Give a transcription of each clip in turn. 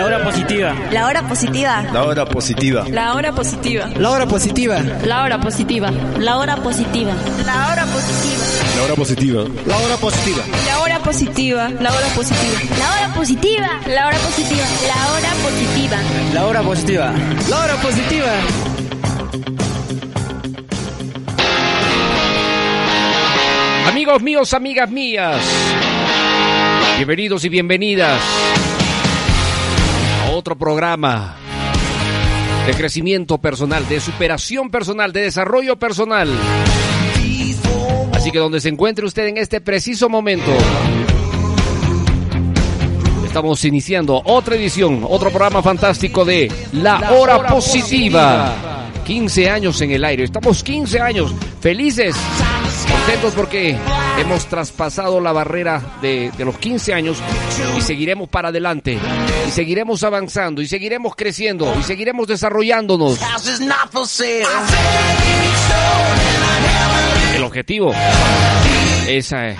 La hora positiva. La hora positiva. La hora positiva. La hora positiva. La hora positiva. La hora positiva. La hora positiva. La hora positiva. La hora positiva. La hora positiva. La hora positiva. La hora positiva. La hora positiva. La hora positiva. La hora positiva. La hora positiva. La hora positiva. Amigos míos, amigas mías. Bienvenidos y bienvenidas otro programa de crecimiento personal, de superación personal, de desarrollo personal. Así que donde se encuentre usted en este preciso momento, estamos iniciando otra edición, otro programa fantástico de La Hora Positiva. 15 años en el aire, estamos 15 años felices, contentos porque hemos traspasado la barrera de, de, los 15 años y seguiremos para adelante y seguiremos avanzando y seguiremos creciendo y seguiremos desarrollándonos. El objetivo es eh,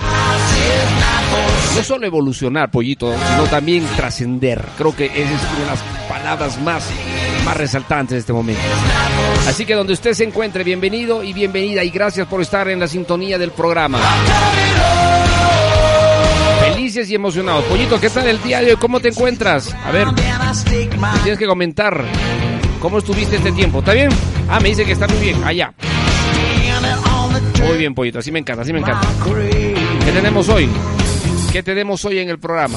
no solo evolucionar, pollito, sino también trascender. Creo que esa es una de las palabras más, más resaltantes de este momento. Así que donde usted se encuentre, bienvenido y bienvenida y gracias por estar en la sintonía del programa. Felices y emocionados. Pollito, ¿qué tal el día de hoy? ¿Cómo te encuentras? A ver, tienes que comentar cómo estuviste este tiempo. ¿Está bien? Ah, me dice que está muy bien. Allá. Muy bien, Pollito. Así me encanta, así me encanta. ¿Qué tenemos hoy? ¿Qué tenemos hoy en el programa?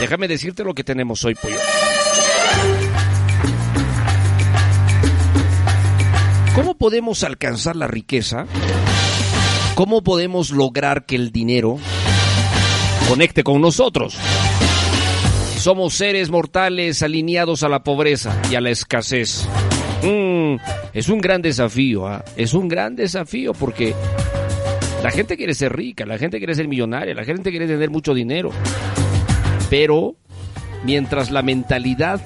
Déjame decirte lo que tenemos hoy, Pollo. ¿Cómo podemos alcanzar la riqueza? ¿Cómo podemos lograr que el dinero conecte con nosotros? Somos seres mortales alineados a la pobreza y a la escasez. Mm, es un gran desafío, ¿eh? es un gran desafío porque la gente quiere ser rica, la gente quiere ser millonaria, la gente quiere tener mucho dinero. Pero mientras la mentalidad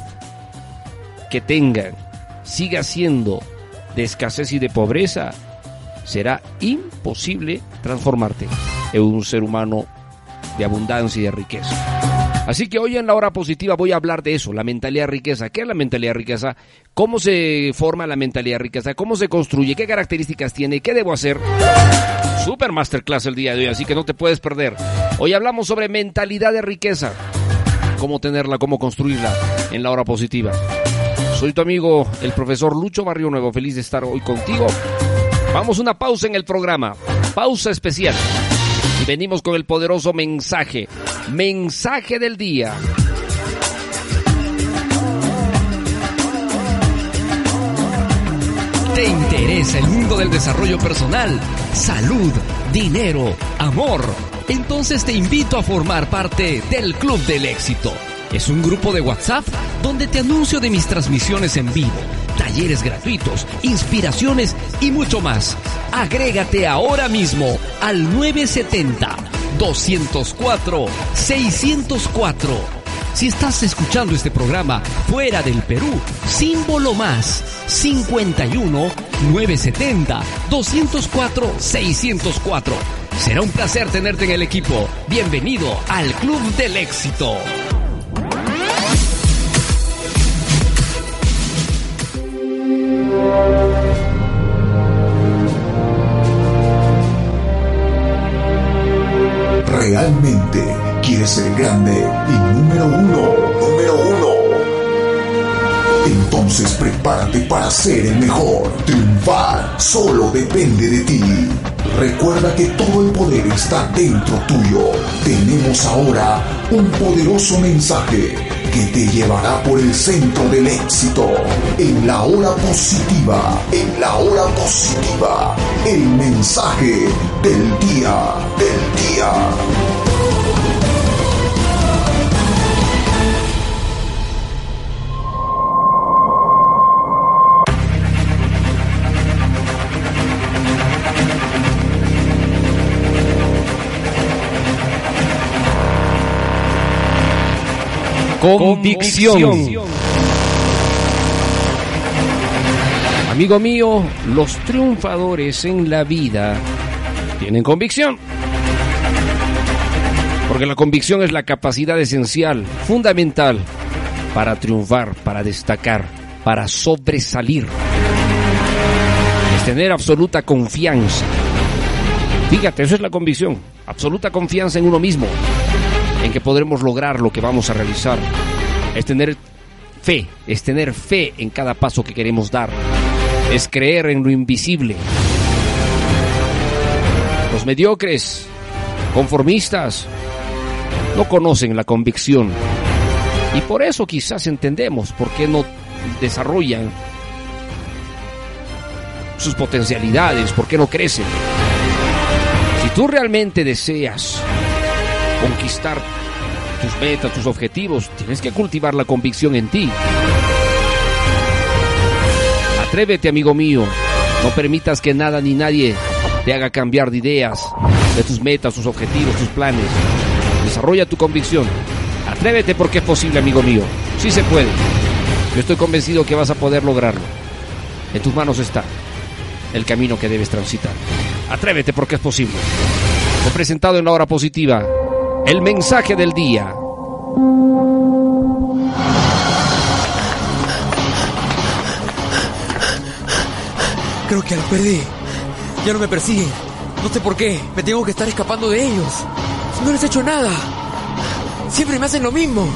que tengan siga siendo de escasez y de pobreza, será imposible transformarte en un ser humano de abundancia y de riqueza. Así que hoy en la hora positiva voy a hablar de eso, la mentalidad riqueza. ¿Qué es la mentalidad riqueza? ¿Cómo se forma la mentalidad riqueza? ¿Cómo se construye? ¿Qué características tiene? ¿Qué debo hacer? Super masterclass el día de hoy, así que no te puedes perder. Hoy hablamos sobre mentalidad de riqueza. Cómo tenerla, cómo construirla en la hora positiva. Soy tu amigo, el profesor Lucho Barrio Nuevo. Feliz de estar hoy contigo. Vamos a una pausa en el programa. Pausa especial. Venimos con el poderoso mensaje. Mensaje del día. ¿Te interesa el mundo del desarrollo personal? Salud, dinero, amor. Entonces te invito a formar parte del Club del Éxito. Es un grupo de WhatsApp donde te anuncio de mis transmisiones en vivo, talleres gratuitos, inspiraciones y mucho más. Agrégate ahora mismo al 970 204 604 Si estás escuchando este programa fuera del Perú, símbolo más 51 970 204 604. Será un placer tenerte en el equipo. Bienvenido al Club del Éxito. ¿Realmente quieres ser grande y número uno? Número uno. Entonces prepárate para ser el mejor. Triunfar solo depende de ti. Recuerda que todo el poder está dentro tuyo. Tenemos ahora un poderoso mensaje que te llevará por el centro del éxito. En la hora positiva, en la hora positiva, el mensaje del día, del día. Convicción. Amigo mío, los triunfadores en la vida tienen convicción. Porque la convicción es la capacidad esencial, fundamental, para triunfar, para destacar, para sobresalir. Es tener absoluta confianza. Fíjate, eso es la convicción. Absoluta confianza en uno mismo en que podremos lograr lo que vamos a realizar. Es tener fe, es tener fe en cada paso que queremos dar. Es creer en lo invisible. Los mediocres, conformistas, no conocen la convicción. Y por eso quizás entendemos por qué no desarrollan sus potencialidades, por qué no crecen. Si tú realmente deseas conquistar tus metas, tus objetivos, tienes que cultivar la convicción en ti. Atrévete, amigo mío. No permitas que nada ni nadie te haga cambiar de ideas, de tus metas, tus objetivos, tus planes. Desarrolla tu convicción. Atrévete porque es posible, amigo mío. Sí se puede. Yo estoy convencido que vas a poder lograrlo. En tus manos está el camino que debes transitar. Atrévete porque es posible. He presentado en la hora positiva el mensaje del día. Creo que lo perdí. Ya no me persiguen. No sé por qué. Me tengo que estar escapando de ellos. No les he hecho nada. Siempre me hacen lo mismo.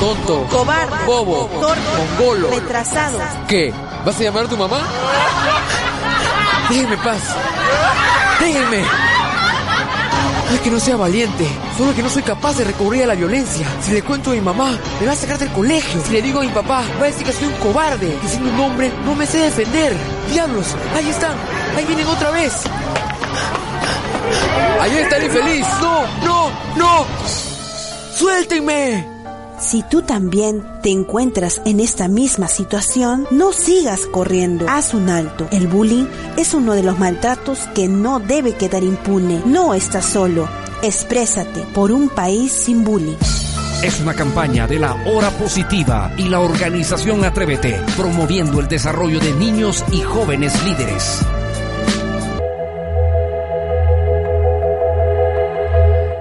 Tonto. Cobarde. Bobo. Torpe. Mongolo. Retrasado. ¿Qué? ¿Vas a llamar a tu mamá? Déjenme en paz. Déjenme. Es que no sea valiente, solo que no soy capaz de recurrir a la violencia. Si le cuento a mi mamá, me va a sacar del colegio. Si le digo a mi papá, va a decir que soy un cobarde, que siendo un hombre no me sé defender. Diablos, ahí están, ahí vienen otra vez. Ahí está el infeliz. No, no, no. Suéltenme. Si tú también te encuentras en esta misma situación, no sigas corriendo. Haz un alto. El bullying es uno de los maltratos que no debe quedar impune. No estás solo. Exprésate por un país sin bullying. Es una campaña de la Hora Positiva y la organización Atrévete, promoviendo el desarrollo de niños y jóvenes líderes.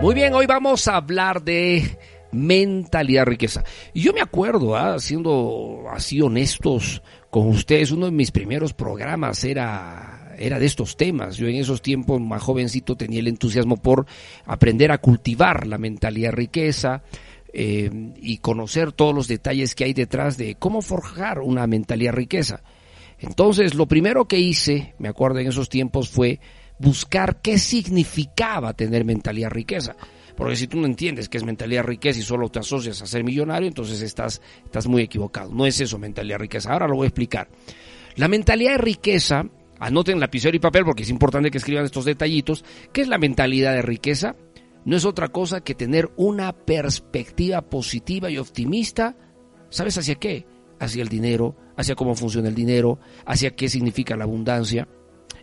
Muy bien, hoy vamos a hablar de mentalidad riqueza. Y yo me acuerdo, ¿ah? siendo así honestos con ustedes, uno de mis primeros programas era, era de estos temas. Yo en esos tiempos, más jovencito, tenía el entusiasmo por aprender a cultivar la mentalidad riqueza. Eh, y conocer todos los detalles que hay detrás de cómo forjar una mentalidad riqueza. Entonces, lo primero que hice, me acuerdo en esos tiempos, fue buscar qué significaba tener mentalidad riqueza. Porque si tú no entiendes qué es mentalidad riqueza y solo te asocias a ser millonario, entonces estás, estás muy equivocado. No es eso mentalidad riqueza. Ahora lo voy a explicar. La mentalidad de riqueza, anoten lapicero y papel porque es importante que escriban estos detallitos. ¿Qué es la mentalidad de riqueza? No es otra cosa que tener una perspectiva positiva y optimista. ¿Sabes hacia qué? Hacia el dinero, hacia cómo funciona el dinero, hacia qué significa la abundancia.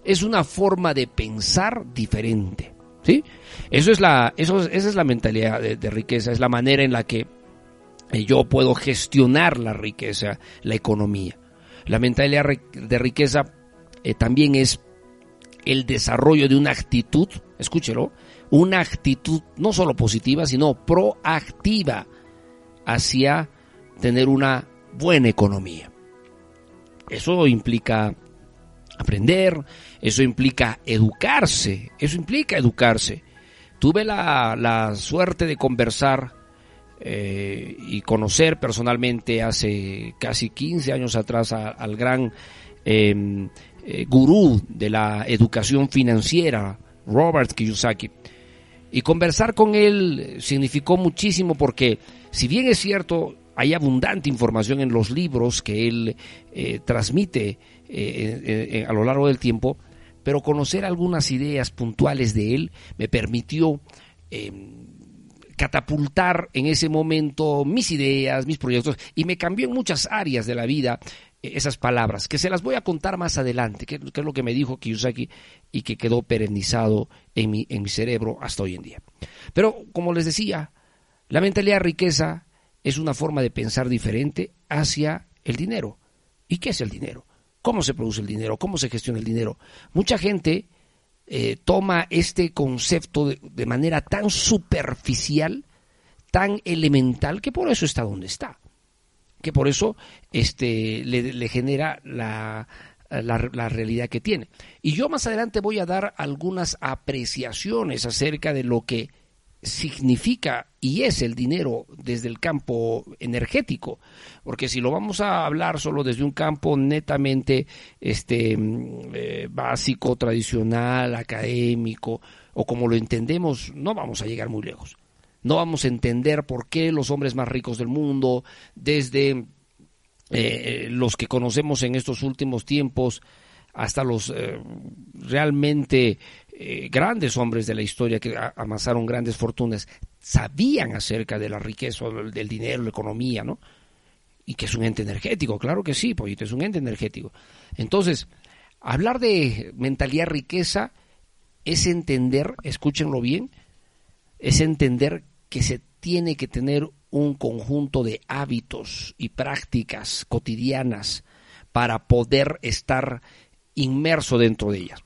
Es una forma de pensar diferente. ¿Sí? Eso es la, eso, esa es la mentalidad de, riqueza, es la manera en la que eh, yo puedo gestionar la riqueza, la economía. La mentalidad de riqueza eh, también es el desarrollo de una actitud, escúchelo, una actitud no solo positiva, sino proactiva hacia tener una buena economía. Eso implica aprender, eso implica educarse, eso implica educarse. Tuve la, suerte de conversar eh, y conocer personalmente hace casi 15 años atrás al gran em, eh, gurú de la educación financiera, Robert Kiyosaki. Y conversar con él significó muchísimo porque, si bien es cierto, hay abundante información en los libros que él eh, transmite eh, a lo largo del tiempo, pero conocer algunas ideas puntuales de él me permitió em, catapultar en ese momento mis ideas, mis proyectos, y me cambió en muchas áreas de la vida eh, esas palabras, que se las voy a contar más adelante, que, es lo que me dijo Kiyosaki y que quedó perennizado en mi, en mi cerebro hasta hoy en día. Pero, como les decía, la mentalidad riqueza es una forma de pensar diferente hacia el dinero. ¿Y qué es el dinero? ¿Cómo se produce el dinero? ¿Cómo se gestiona el dinero? Mucha gente eh, toma este concepto de, manera tan superficial, tan elemental, que por eso está donde está. Que por eso este, le, genera la, la, realidad que tiene. Y yo más adelante voy a dar algunas apreciaciones acerca de lo que significa y es el dinero desde el campo energético, porque si lo vamos a hablar solo desde un campo netamente este mm, eh, básico, tradicional, académico o como lo entendemos, no vamos a llegar muy lejos. No vamos a entender por qué los hombres más ricos del mundo, desde eh, los que conocemos en estos últimos tiempos, hasta los eh, realmente eh, grandes hombres de la historia que amasaron grandes fortunas sabían acerca de la riqueza, del dinero, la economía, ¿no? Y que es un ente energético, claro que sí, pollito, es un ente energético. Entonces, hablar de mentalidad riqueza es entender, escúchenlo bien, es entender que se tiene que tener un conjunto de hábitos y prácticas cotidianas para poder estar inmerso dentro de ellas.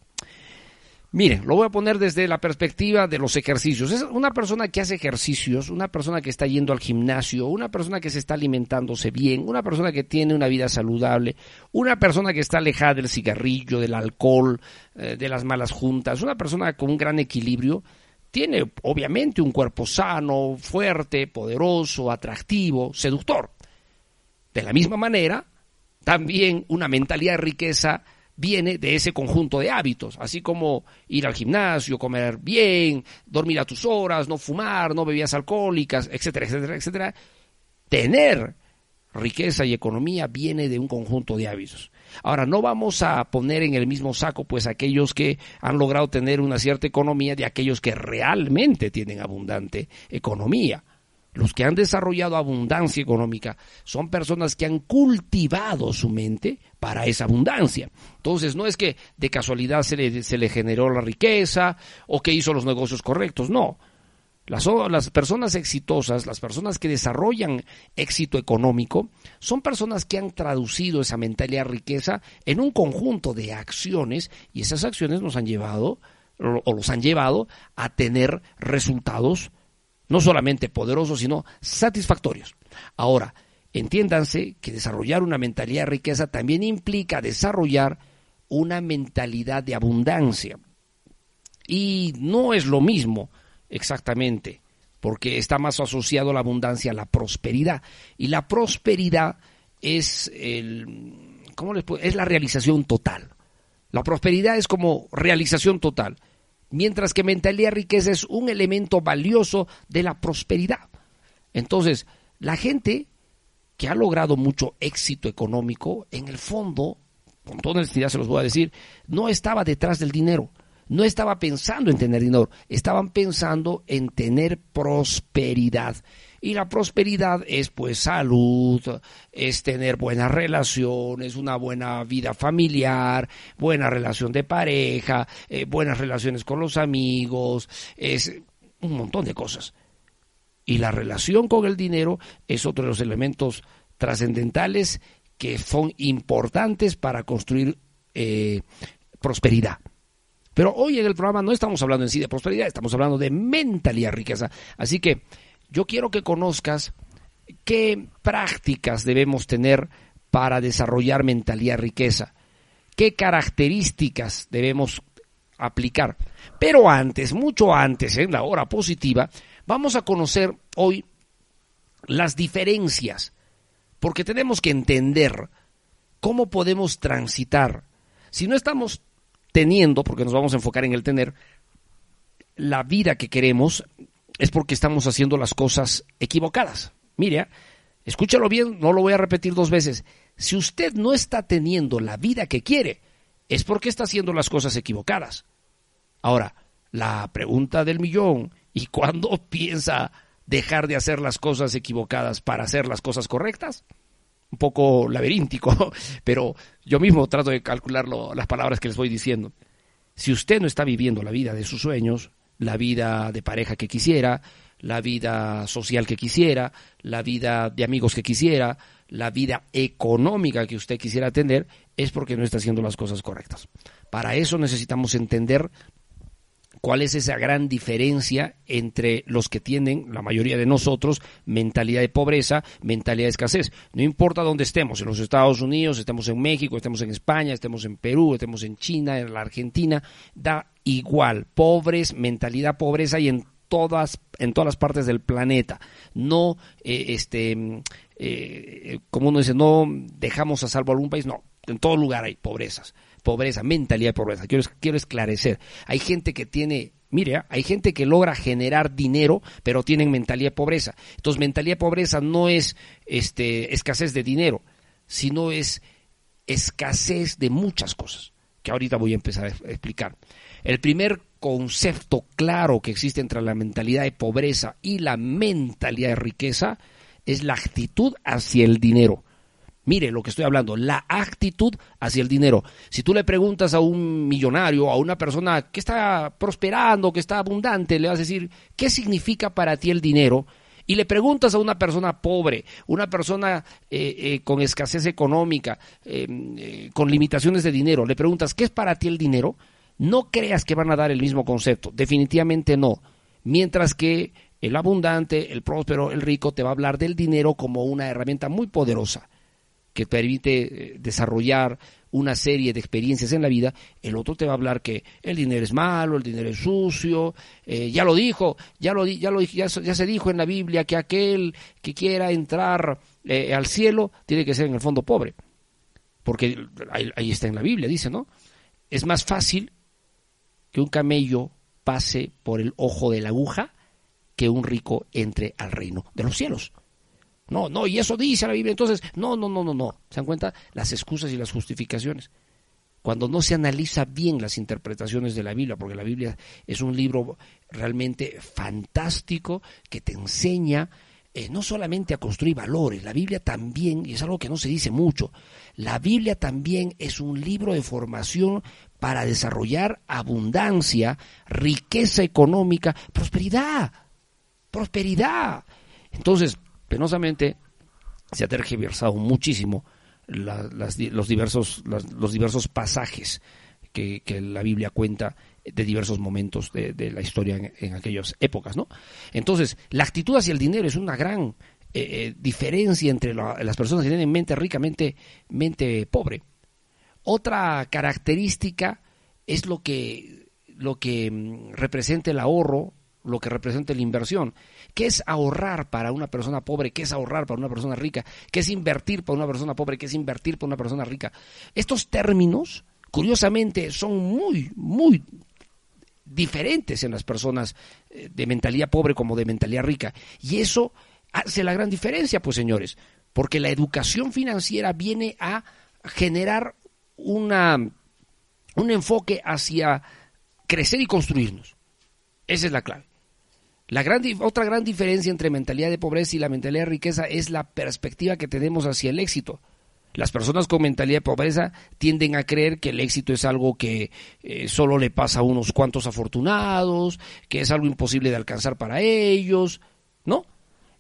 Miren, lo voy a poner desde la perspectiva de los ejercicios. Es una persona que hace ejercicios, una persona que está yendo al gimnasio, una persona que se está alimentándose bien, una persona que tiene una vida saludable, una persona que está alejada del cigarrillo, del alcohol, eh, de las malas juntas, una persona con un gran equilibrio, tiene obviamente un cuerpo sano, fuerte, poderoso, atractivo, seductor. De la misma manera, también una mentalidad de riqueza viene de ese conjunto de hábitos, así como ir al gimnasio, comer bien, dormir a tus horas, no fumar, no bebidas alcohólicas, etcétera, etcétera, etcétera. Tener riqueza y economía viene de un conjunto de hábitos. Ahora, no vamos a poner en el mismo saco pues aquellos que han logrado tener una cierta economía de aquellos que realmente tienen abundante economía. Los que han desarrollado abundancia económica son personas que han cultivado su mente para esa abundancia. Entonces, no es que de casualidad se le, se le generó la riqueza o que hizo los negocios correctos, no. Las, las, personas exitosas, las personas que desarrollan éxito económico, son personas que han traducido esa mentalidad riqueza en un conjunto de acciones y esas acciones nos han llevado o los han llevado a tener resultados no solamente poderosos, sino satisfactorios. Ahora, entiéndanse que desarrollar una mentalidad de riqueza también implica desarrollar una mentalidad de abundancia. Y no es lo mismo exactamente, porque está más asociado la abundancia a la prosperidad. Y la prosperidad es el, ¿cómo les es la realización total. La prosperidad es como realización total mientras que mentalidad riqueza es un elemento valioso de la prosperidad. Entonces, la gente que ha logrado mucho éxito económico, en el fondo, con toda honestidad se los voy a decir, no estaba detrás del dinero, no estaba pensando en tener dinero, estaban pensando en tener prosperidad. Y la prosperidad es pues salud, es tener buenas relaciones, una buena vida familiar, buena relación de pareja, eh, buenas relaciones con los amigos, es un montón de cosas. Y la relación con el dinero es otro de los elementos trascendentales que son importantes para construir eh, prosperidad. Pero hoy en el programa no estamos hablando en sí de prosperidad, estamos hablando de mentalidad riqueza. Así que yo quiero que conozcas qué prácticas debemos tener para desarrollar mentalidad riqueza, qué características debemos aplicar. Pero antes, mucho antes, en la hora positiva, vamos a conocer hoy las diferencias, porque tenemos que entender cómo podemos transitar. Si no estamos teniendo, porque nos vamos a enfocar en el tener, la vida que queremos, es porque estamos haciendo las cosas equivocadas. Mire, escúchalo bien, no lo voy a repetir dos veces. Si usted no está teniendo la vida que quiere, es porque está haciendo las cosas equivocadas. Ahora, la pregunta del millón, ¿y cuándo piensa dejar de hacer las cosas equivocadas para hacer las cosas correctas? Un poco laberíntico, pero yo mismo trato de calcular las palabras que les voy diciendo. Si usted no está viviendo la vida de sus sueños, la vida de pareja que quisiera, la vida social que quisiera, la vida de amigos que quisiera, la vida económica que usted quisiera tener, es porque no está haciendo las cosas correctas. Para eso necesitamos entender cuál es esa gran diferencia entre los que tienen, la mayoría de nosotros, mentalidad de pobreza, mentalidad de escasez. No importa dónde estemos, en los Estados Unidos, estemos en México, estemos en España, estemos en Perú, estemos en China, en la Argentina, da igual, pobres, mentalidad pobreza y en todas en todas las partes del planeta. No, eh, este, eh, como uno dice, no dejamos a salvo algún país, no, en todo lugar hay pobrezas, pobreza, mentalidad de pobreza. Quiero, quiero esclarecer. Hay gente que tiene Mire, ¿eh? hay gente que logra generar dinero, pero tienen mentalidad de pobreza. Entonces, mentalidad de pobreza no es este, escasez de dinero, sino es escasez de muchas cosas, que ahorita voy a empezar a explicar. El primer concepto claro que existe entre la mentalidad de pobreza y la mentalidad de riqueza es la actitud hacia el dinero. Mire lo que estoy hablando, la actitud hacia el dinero. Si tú le preguntas a un millonario, a una persona que está prosperando, que está abundante, le vas a decir, ¿qué significa para ti el dinero? Y le preguntas a una persona pobre, una persona eh, eh, con escasez económica, eh, con limitaciones de dinero, le preguntas, ¿qué es para ti el dinero? No creas que van a dar el mismo concepto, definitivamente no. Mientras que el abundante, el próspero, el rico te va a hablar del dinero como una herramienta muy poderosa que permite eh, desarrollar una serie de experiencias en la vida, el otro te va a hablar que el dinero es malo, el dinero es sucio, eh, ya lo dijo, ya lo, ya, lo, ya, ya, se dijo en la Biblia que aquel que quiera entrar eh, al cielo tiene que ser en el fondo pobre, porque ahí, ahí está en la Biblia, dice, ¿no? Es más fácil que un camello pase por el ojo de la aguja que un rico entre al reino de los cielos. No, no, y eso dice la Biblia. Entonces, no, no, no, no, no. ¿Se dan cuenta? Las excusas y las justificaciones. Cuando no se analiza bien las interpretaciones de la Biblia, porque la Biblia es un libro realmente fantástico que te enseña eh, no solamente a construir valores, la Biblia también, y es algo que no se dice mucho, la Biblia también es un libro de formación para desarrollar abundancia, riqueza económica, prosperidad, prosperidad. Entonces, penosamente se ha tergiversado muchísimo los, diversos, los diversos pasajes que, la Biblia cuenta de diversos momentos de, la historia en, aquellas épocas, ¿no? Entonces, la actitud hacia el dinero es una gran eh, eh, diferencia entre las personas que tienen mente rica, mente, mente pobre. Otra característica es lo que, lo que mm, representa el ahorro, lo que representa la inversión. ¿Qué es ahorrar para una persona pobre? ¿Qué es ahorrar para una persona rica? ¿Qué es invertir para una persona pobre? ¿Qué es invertir para una persona rica? Estos términos, curiosamente, son muy, muy diferentes en las personas eh, de mentalidad pobre como de mentalidad rica. Y eso hace la gran diferencia, pues señores, porque la educación financiera viene a generar una, un enfoque hacia crecer y construirnos. Esa es la clave. La gran, otra gran diferencia entre mentalidad de pobreza y la mentalidad de riqueza es la perspectiva que tenemos hacia el éxito. Las personas con mentalidad de pobreza tienden a creer que el éxito es algo que eh, solo le pasa a unos cuantos afortunados, que es algo imposible de alcanzar para ellos, ¿no?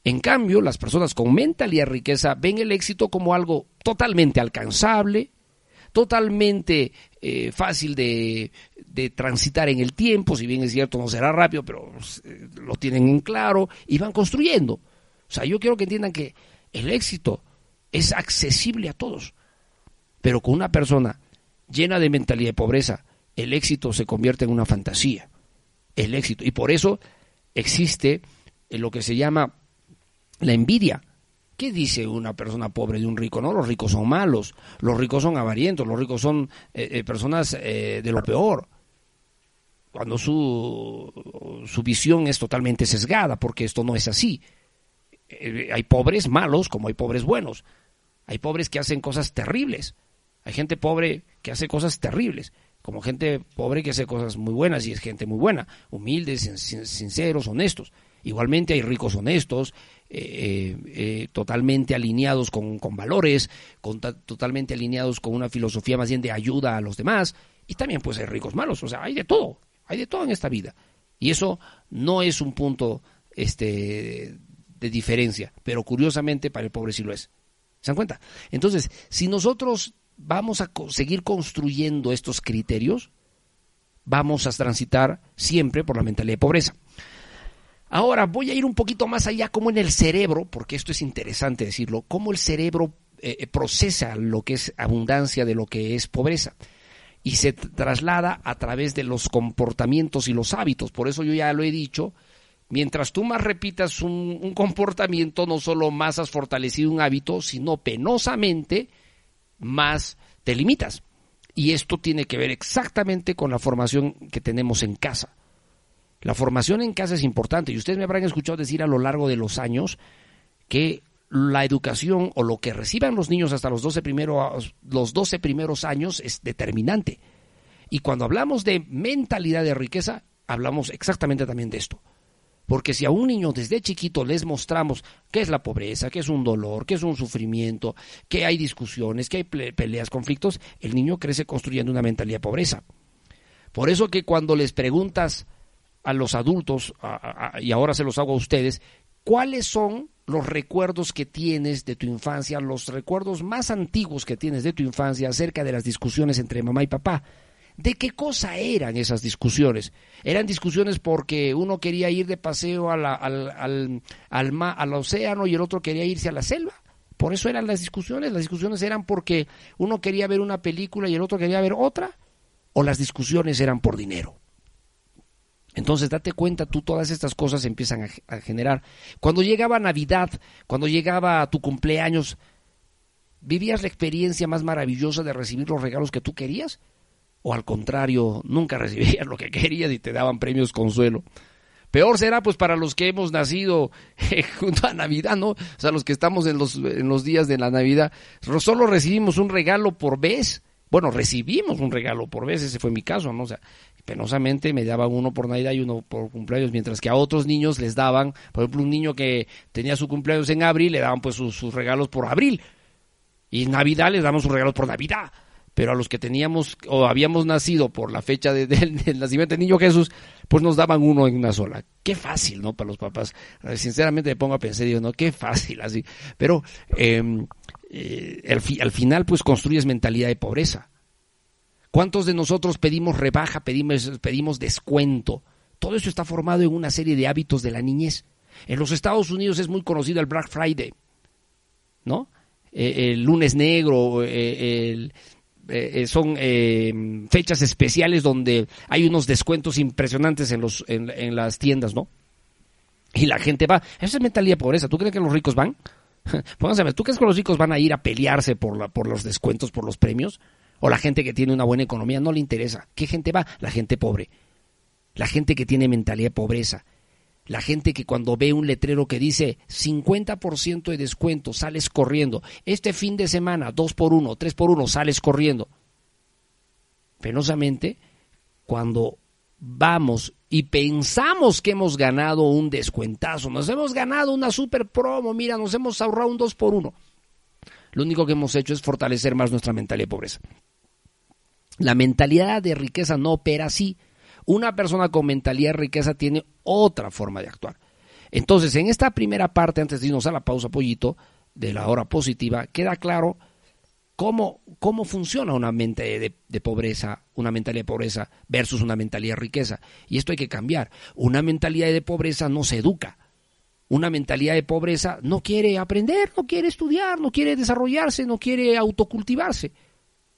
En cambio, las personas con mentalidad de riqueza ven el éxito como algo totalmente alcanzable, totalmente eh, fácil de, de, transitar en el tiempo, si bien es cierto no será rápido, pero eh, lo tienen en claro y van construyendo. O sea, yo quiero que entiendan que el éxito es accesible a todos, pero con una persona llena de mentalidad de pobreza, el éxito se convierte en una fantasía. El éxito. Y por eso existe lo que se llama la envidia. ¿Qué dice una persona pobre de un rico? No, los ricos son malos, los ricos son avarientos, los ricos son eh, eh, personas eh, de lo peor. Cuando su, su visión es totalmente sesgada, porque esto no es así. hay pobres malos como hay pobres buenos. Hay pobres que hacen cosas terribles. Hay gente pobre que hace cosas terribles, como gente pobre que hace cosas muy buenas y es gente muy buena, humildes, sinceros, honestos. Igualmente hay ricos honestos, eh, eh, totalmente alineados con, valores, totalmente alineados con una filosofía más bien de ayuda a los demás. Y también pues hay ricos malos, o sea, hay de todo, hay de todo en esta vida. Y eso no es un punto este, de diferencia, pero curiosamente para el pobre sí lo es. ¿Se dan cuenta? Entonces, si nosotros vamos a seguir construyendo estos criterios, vamos a transitar siempre por la mentalidad de pobreza. Ahora voy a ir un poquito más allá, como en el cerebro, porque esto es interesante decirlo, cómo el cerebro eh, eh, procesa lo que es abundancia de lo que es pobreza y se traslada a través de los comportamientos y los hábitos. Por eso yo ya lo he dicho, mientras tú más repitas un, comportamiento, no solo más has fortalecido un hábito, sino penosamente más te limitas. Y esto tiene que ver exactamente con la formación que tenemos en casa. La formación en casa es importante y ustedes me habrán escuchado decir a lo largo de los años que la educación o lo que reciban los niños hasta los 12, primeros, los 12 primeros años es determinante. Y cuando hablamos de mentalidad de riqueza, hablamos exactamente también de esto. Porque si a un niño desde chiquito les mostramos qué es la pobreza, qué es un dolor, qué es un sufrimiento, que hay discusiones, que hay peleas, conflictos, el niño crece construyendo una mentalidad de pobreza. Por eso que cuando les preguntas a los adultos, y ahora se los hago a ustedes, ¿cuáles son los recuerdos que tienes de tu infancia, los recuerdos más antiguos que tienes de tu infancia acerca de las discusiones entre mamá y papá? ¿De qué cosa eran esas discusiones? ¿Eran discusiones porque uno quería ir de paseo al, al, al océano y el otro quería irse a la selva? Por eso eran las discusiones. Las discusiones eran porque uno quería ver una película y el otro quería ver otra. O las discusiones eran por dinero. Entonces, date cuenta, tú todas estas cosas empiezan a, generar. Cuando llegaba Navidad, cuando llegaba tu cumpleaños, ¿vivías la experiencia más maravillosa de recibir los regalos que tú querías? ¿O al contrario, nunca recibías lo que querías y te daban premios consuelo? Peor será pues para los que hemos nacido eh, junto a Navidad, ¿no? O sea, los que estamos en los, en los días de la Navidad, solo recibimos un regalo por vez. Bueno, recibimos un regalo por vez, ese fue mi caso, ¿no? O sea, penosamente me daban uno por Navidad y uno por cumpleaños, mientras que a otros niños les daban, por ejemplo, un niño que tenía su cumpleaños en abril, le daban pues sus, regalos por abril. Y en Navidad les damos sus regalos por Navidad. Pero a los que teníamos o habíamos nacido por la fecha del nacimiento del niño Jesús, pues nos daban uno en una sola. Qué fácil, ¿no? Para los papás. Sinceramente me pongo a pensar, digo, no, qué fácil así. Pero em, eh, al final, pues construyes mentalidad de pobreza ¿Cuántos de nosotros pedimos rebaja, pedimos, descuento? Todo eso está formado en una serie de hábitos de la niñez. En los Estados Unidos es muy conocido el Black Friday, ¿no? Eh, el lunes negro, eh, eh, son fechas especiales donde hay unos descuentos impresionantes en, los, en, las tiendas, ¿no? Y la gente va. Esa es mentalidad pobreza. ¿Tú crees que los ricos van? Pónganse a ver, ¿tú crees que los ricos van a ir a pelearse por, la, por los descuentos, por los premios? O la gente que tiene una buena economía no le interesa. ¿Qué gente va? La gente pobre. La gente que tiene mentalidad de pobreza. La gente que cuando ve un letrero que dice 50% de descuento, sales corriendo. Este fin de semana, 2 por 1, 3 por 1, sales corriendo. Penosamente, cuando vamos y pensamos que hemos ganado un descuentazo, nos hemos ganado una super promo, mira, nos hemos ahorrado un 2 por 1. Lo único que hemos hecho es fortalecer más nuestra mentalidad de pobreza. La mentalidad de riqueza no opera así. Una persona con mentalidad de riqueza tiene otra forma de actuar. Entonces, en esta primera parte, antes de irnos a la pausa, pollito, de la hora positiva, queda claro cómo, cómo funciona una mente de, de, pobreza, una mentalidad de pobreza versus una mentalidad de riqueza. Y esto hay que cambiar. Una mentalidad de pobreza no se educa. Una mentalidad de pobreza no quiere aprender, no quiere estudiar, no quiere desarrollarse, no quiere autocultivarse.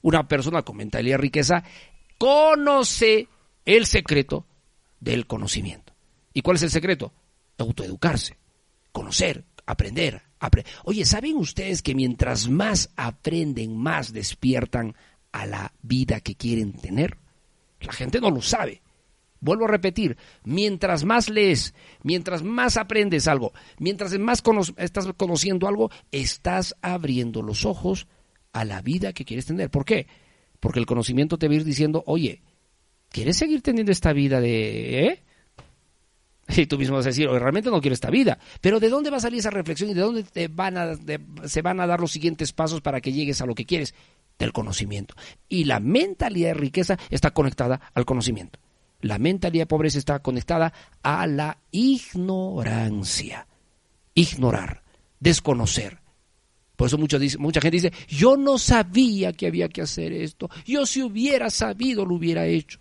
Una persona con mentalidad de riqueza conoce el secreto del conocimiento. ¿Y cuál es el secreto? Autoeducarse, conocer, aprender. Oye, ¿saben ustedes que mientras más aprenden, más despiertan a la vida que quieren tener? La gente no lo sabe. Vuelvo a repetir, mientras más lees, mientras más aprendes algo, mientras más estás conociendo algo, estás abriendo los ojos a la vida que quieres tener. ¿Por qué? Porque el conocimiento te va a ir diciendo, oye, ¿quieres seguir teniendo esta vida de... Eh? Y tú mismo vas a decir, oye, realmente no quiero esta vida. Pero ¿de dónde va a salir esa reflexión y de dónde te van a, se van a dar los siguientes pasos para que llegues a lo que quieres? Del conocimiento. Y la mentalidad de riqueza está conectada al conocimiento. La mentalidad de pobreza está conectada a la ignorancia. Ignorar, desconocer. Por eso mucha, mucha gente dice, yo no sabía que había que hacer esto. Yo si hubiera sabido lo hubiera hecho.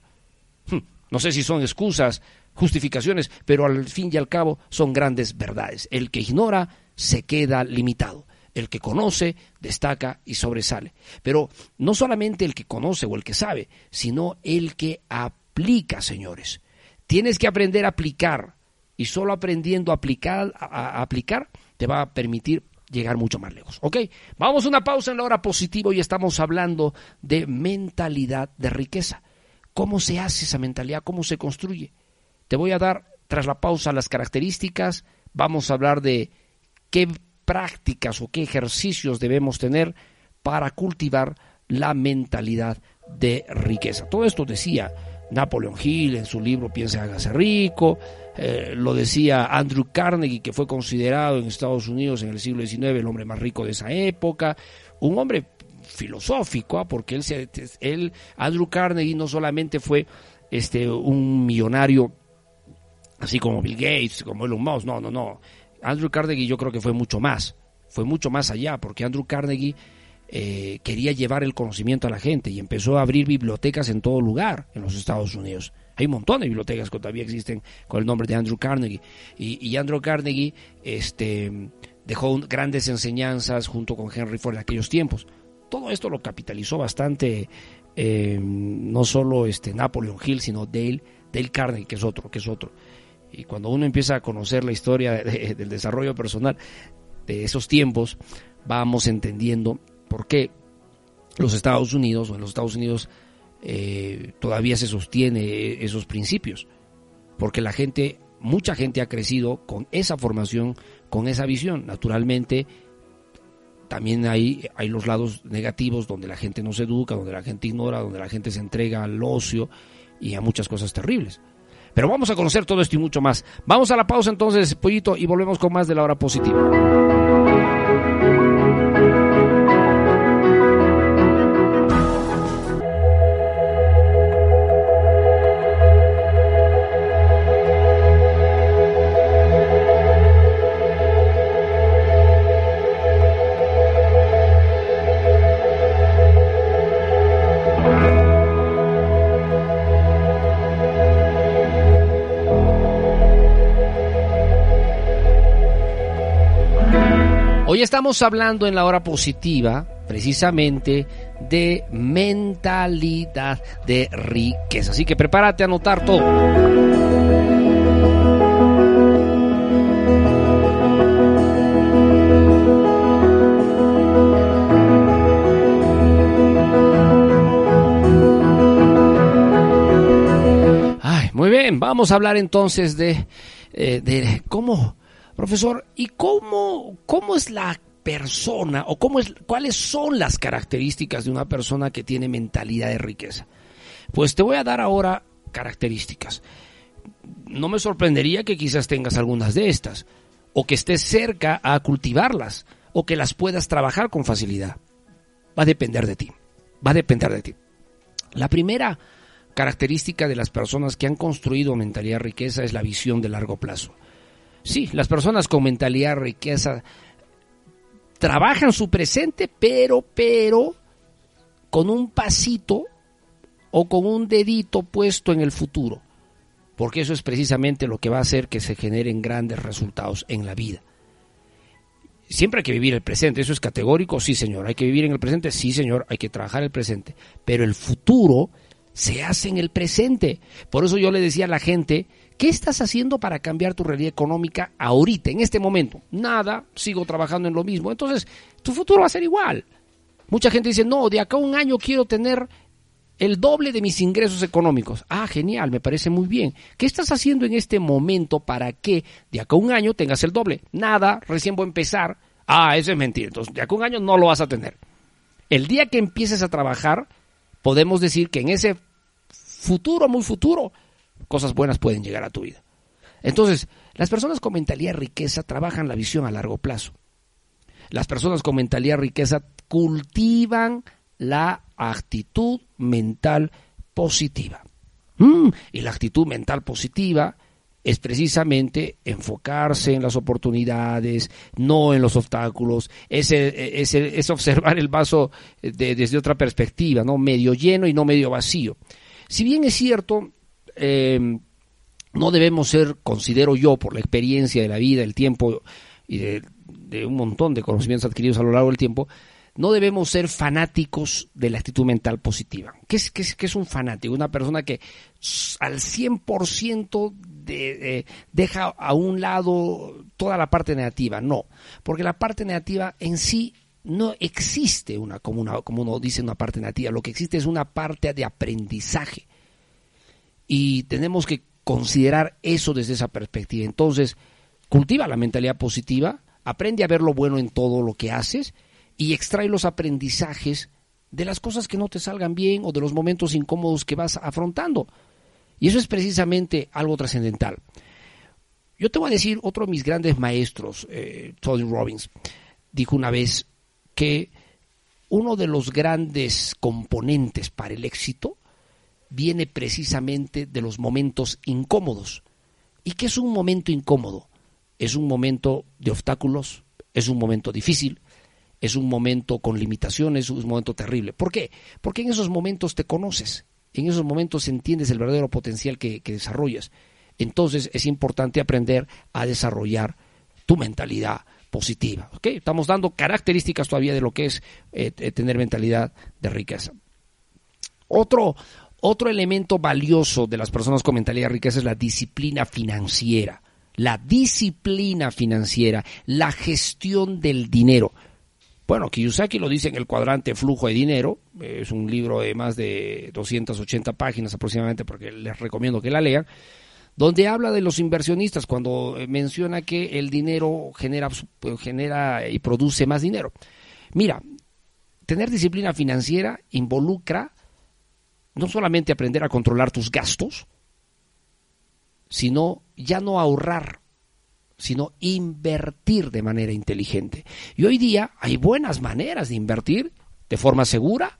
Hm, no sé si son excusas, justificaciones, pero al fin y al cabo son grandes verdades. El que ignora se queda limitado. El que conoce destaca y sobresale. Pero no solamente el que conoce o el que sabe, sino el que aplica, señores. Tienes que aprender a aplicar y solo aprendiendo a aplicar, a, aplicar te va a permitir llegar mucho más lejos. ¿Ok? Vamos a una pausa en la hora positiva y estamos hablando de mentalidad de riqueza. ¿Cómo se hace esa mentalidad? ¿Cómo se construye? Te voy a dar, tras la pausa, las características. Vamos a hablar de qué prácticas o qué ejercicios debemos tener para cultivar la mentalidad de riqueza. Todo esto decía Napoleon Hill en su libro Piensa hágase rico, eh, lo decía Andrew Carnegie, que fue considerado en Estados Unidos en el siglo XIX el hombre más rico de esa época, un hombre filosófico, ¿ah? porque él, se, él, Andrew Carnegie no solamente fue este, un millonario así como Bill Gates, como Elon Musk, no, no, no. Andrew Carnegie yo creo que fue mucho más, fue mucho más allá, porque Andrew Carnegie eh, quería llevar el conocimiento a la gente y empezó a abrir bibliotecas en todo lugar en los Estados Unidos. Hay un montón de bibliotecas que todavía existen con el nombre de Andrew Carnegie. Y, Andrew Carnegie este, dejó grandes enseñanzas junto con Henry Ford en aquellos tiempos. Todo esto lo capitalizó bastante eh, no solo este Napoleon Hill, sino Dale, Dale Carnegie, que es otro, que es otro. Y cuando uno empieza a conocer la historia del desarrollo personal de esos tiempos, vamos entendiendo ¿Por qué los Estados Unidos o en los Estados Unidos eh, todavía se sostiene esos principios? Porque la gente, mucha gente ha crecido con esa formación, con esa visión. Naturalmente, también hay, hay los lados negativos donde la gente no se educa, donde la gente ignora, donde la gente se entrega al ocio y a muchas cosas terribles. Pero vamos a conocer todo esto y mucho más. Vamos a la pausa entonces, pollito, y volvemos con más de la hora positiva. Hoy estamos hablando en la hora positiva precisamente de mentalidad de riqueza. Así que prepárate a anotar todo. Ay, muy bien, vamos a hablar entonces de, eh, de cómo Profesor, ¿y cómo, cómo es la persona o cómo es, cuáles son las características de una persona que tiene mentalidad de riqueza? Pues te voy a dar ahora características. No me sorprendería que quizás tengas algunas de estas, o que estés cerca a cultivarlas, o que las puedas trabajar con facilidad. Va a depender de ti, va a depender de ti. La primera característica de las personas que han construido mentalidad de riqueza es la visión de largo plazo. Sí, las personas con mentalidad riqueza trabajan su presente, pero, pero, con un pasito o con un dedito puesto en el futuro. Porque eso es precisamente lo que va a hacer que se generen grandes resultados en la vida. Siempre hay que vivir el presente, eso es categórico, sí señor, hay que vivir en el presente, sí señor, hay que trabajar el presente, pero el futuro se hace en el presente. Por eso yo le decía a la gente, ¿qué estás haciendo para cambiar tu realidad económica ahorita, en este momento? Nada, sigo trabajando en lo mismo. Entonces, tu futuro va a ser igual. Mucha gente dice, no, de acá a un año quiero tener el doble de mis ingresos económicos. Ah, genial, me parece muy bien. ¿Qué estás haciendo en este momento para que de acá a un año tengas el doble? Nada, recién voy a empezar. Ah, eso es mentira. Entonces, de acá a un año no lo vas a tener. El día que empieces a trabajar, podemos decir que en ese futuro, muy futuro, cosas buenas pueden llegar a tu vida. Entonces, las personas con mentalidad riqueza trabajan la visión a largo plazo. Las personas con mentalidad riqueza cultivan la actitud mental positiva. Mm, y la actitud mental positiva es precisamente enfocarse en las oportunidades, no en los obstáculos, es, es, es observar el vaso desde otra perspectiva, ¿no? medio lleno y no medio vacío. Si bien es cierto, eh, no debemos ser, considero yo, por la experiencia de la vida, el tiempo y de, un montón de conocimientos adquiridos a lo largo del tiempo, no debemos ser fanáticos de la actitud mental positiva. ¿Qué es, qué es, qué es un fanático? Una persona que al 100% de, eh, deja a un lado toda la parte negativa. No, porque la parte negativa en sí no existe una como, una, como uno dice, una parte negativa. Lo que existe es una parte de aprendizaje. Y tenemos que considerar eso desde esa perspectiva. Entonces, cultiva la mentalidad positiva, aprende a ver lo bueno en todo lo que haces y extrae los aprendizajes de las cosas que no te salgan bien o de los momentos incómodos que vas afrontando. Y eso es precisamente algo trascendental. Yo te voy a decir, otro de mis grandes maestros, eh, Tony Robbins, dijo una vez que uno de los grandes componentes para el éxito viene precisamente de los momentos incómodos. ¿Y qué es un momento incómodo? Es un momento de obstáculos, es un momento difícil, es un momento con limitaciones, es un momento terrible. ¿Por qué? Porque en esos momentos te conoces, en esos momentos entiendes el verdadero potencial que, que desarrollas. Entonces es importante aprender a desarrollar tu mentalidad positiva. Estamos dando características todavía de lo que es eh, tener mentalidad de riqueza. Otro, otro elemento valioso de las personas con mentalidad de riqueza es la disciplina financiera. La disciplina financiera, la gestión del dinero. Bueno, Kiyosaki lo dice en el cuadrante Flujo de Dinero, es un libro de más de 280 páginas aproximadamente, porque les recomiendo que la lean, donde habla de los inversionistas cuando menciona que el dinero genera, genera y produce más dinero. Mira, tener disciplina financiera involucra no solamente aprender a controlar tus gastos, sino ya no ahorrar, sino invertir de manera inteligente. Y hoy día hay buenas maneras de invertir de forma segura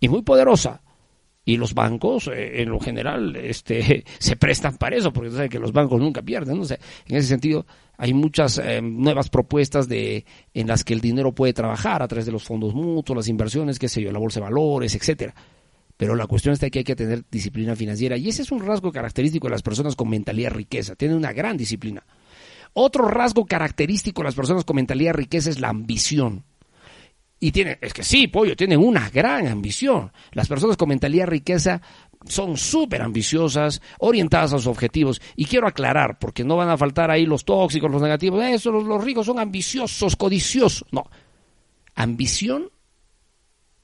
y muy poderosa. Y los bancos, eh, en lo general, este, se prestan para eso, porque saben que los bancos nunca pierden. en ese sentido, hay muchas eh, nuevas propuestas de, en las que el dinero puede trabajar a través de los fondos mutuos, las inversiones, qué sé yo, la bolsa de valores, etcétera. Pero la cuestión está que hay que tener disciplina financiera. Y ese es un rasgo característico de las personas con mentalidad riqueza. Tienen una gran disciplina. Otro rasgo característico de las personas con mentalidad riqueza es la ambición. Y tienen, es que sí, pollo, tienen una gran ambición. Las personas con mentalidad riqueza son súper ambiciosas, orientadas a sus objetivos. Y quiero aclarar, porque no van a faltar ahí los tóxicos, los negativos. Eso, los, los ricos son ambiciosos, codiciosos. No. Ambición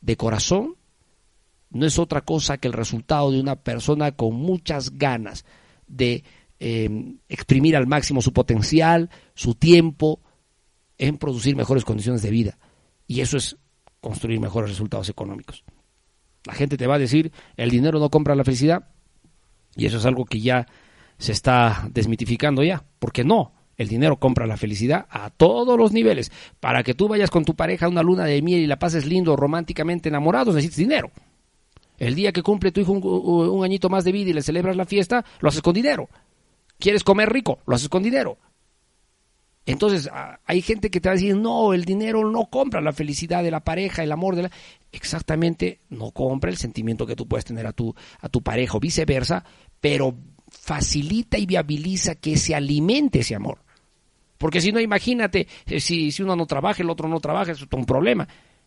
de corazón no es otra cosa que el resultado de una persona con muchas ganas de eh, exprimir al máximo su potencial, su tiempo, en producir mejores condiciones de vida. Y eso es construir mejores resultados económicos. La gente te va a decir, el dinero no compra la felicidad. Y eso es algo que ya se está desmitificando ya. Porque no, el dinero compra la felicidad a todos los niveles. Para que tú vayas con tu pareja a una luna de miel y la pases lindo, románticamente enamorados, necesitas dinero. El día que cumple tu hijo un, un, añito más de vida y le celebras la fiesta, lo haces con dinero. ¿Quieres comer rico? Lo haces con dinero. Entonces, hay gente que te va a decir, no, el dinero no compra la felicidad de la pareja, el amor de la... Exactamente, no compra el sentimiento que tú puedes tener a tu, a tu pareja o viceversa, pero facilita y viabiliza que se alimente ese amor. Porque si no, imagínate, eh, si, si uno no trabaja, el otro no trabaja, eso es un problema.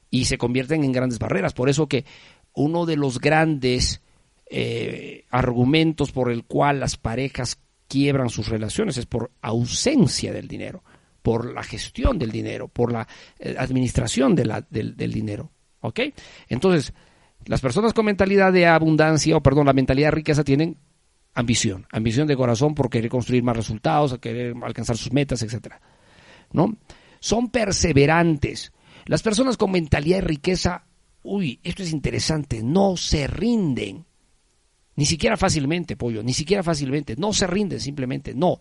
Y se convierten en grandes barreras. Por eso que uno de los grandes eh, argumentos por el cual las parejas quiebran sus relaciones es por ausencia del dinero, por la gestión del dinero, por la eh, administración del, dinero. ¿Ok? Entonces, las personas con mentalidad de abundancia, o perdón, la mentalidad de riqueza tienen ambición, ambición de corazón por querer construir más resultados, querer alcanzar sus metas, etcétera. ¿No? Son perseverantes. Las personas con mentalidad de riqueza, uy, esto es interesante, no se rinden. Ni siquiera fácilmente, pollo, ni siquiera fácilmente. No se rinden, simplemente, no.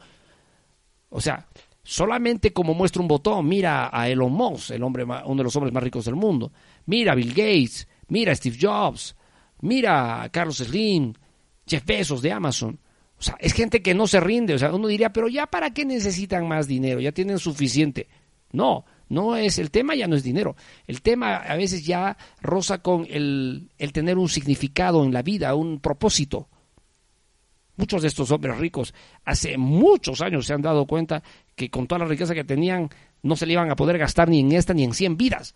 O sea, solamente como muestra un botón, mira a Elon Musk, el hombre uno de los hombres más ricos del mundo. Mira a Bill Gates, mira a Steve Jobs, mira a Carlos Slim, Jeff Bezos de Amazon. O sea, es gente que no se rinde. O sea, uno diría, pero ya para qué necesitan más dinero, ya tienen suficiente. No, no es, el tema ya no es dinero. El tema a veces ya roza con el, el tener un significado en la vida, un propósito. Muchos de estos hombres ricos hace muchos años se han dado cuenta que con toda la riqueza que tenían no se le iban a poder gastar ni en esta ni en 100 vidas.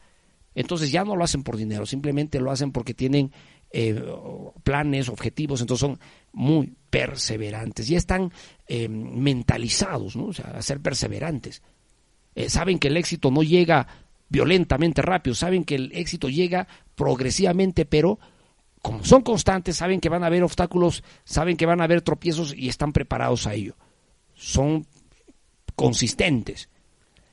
Entonces ya no lo hacen por dinero, simplemente lo hacen porque tienen eh, planes, objetivos, entonces son muy perseverantes y están eh, mentalizados, ¿no? O sea, a ser perseverantes. Eh, saben que el éxito no llega violentamente rápido, saben que el éxito llega progresivamente, pero como son constantes, saben que van a haber obstáculos, saben que van a haber tropiezos y están preparados a ello. Son consistentes.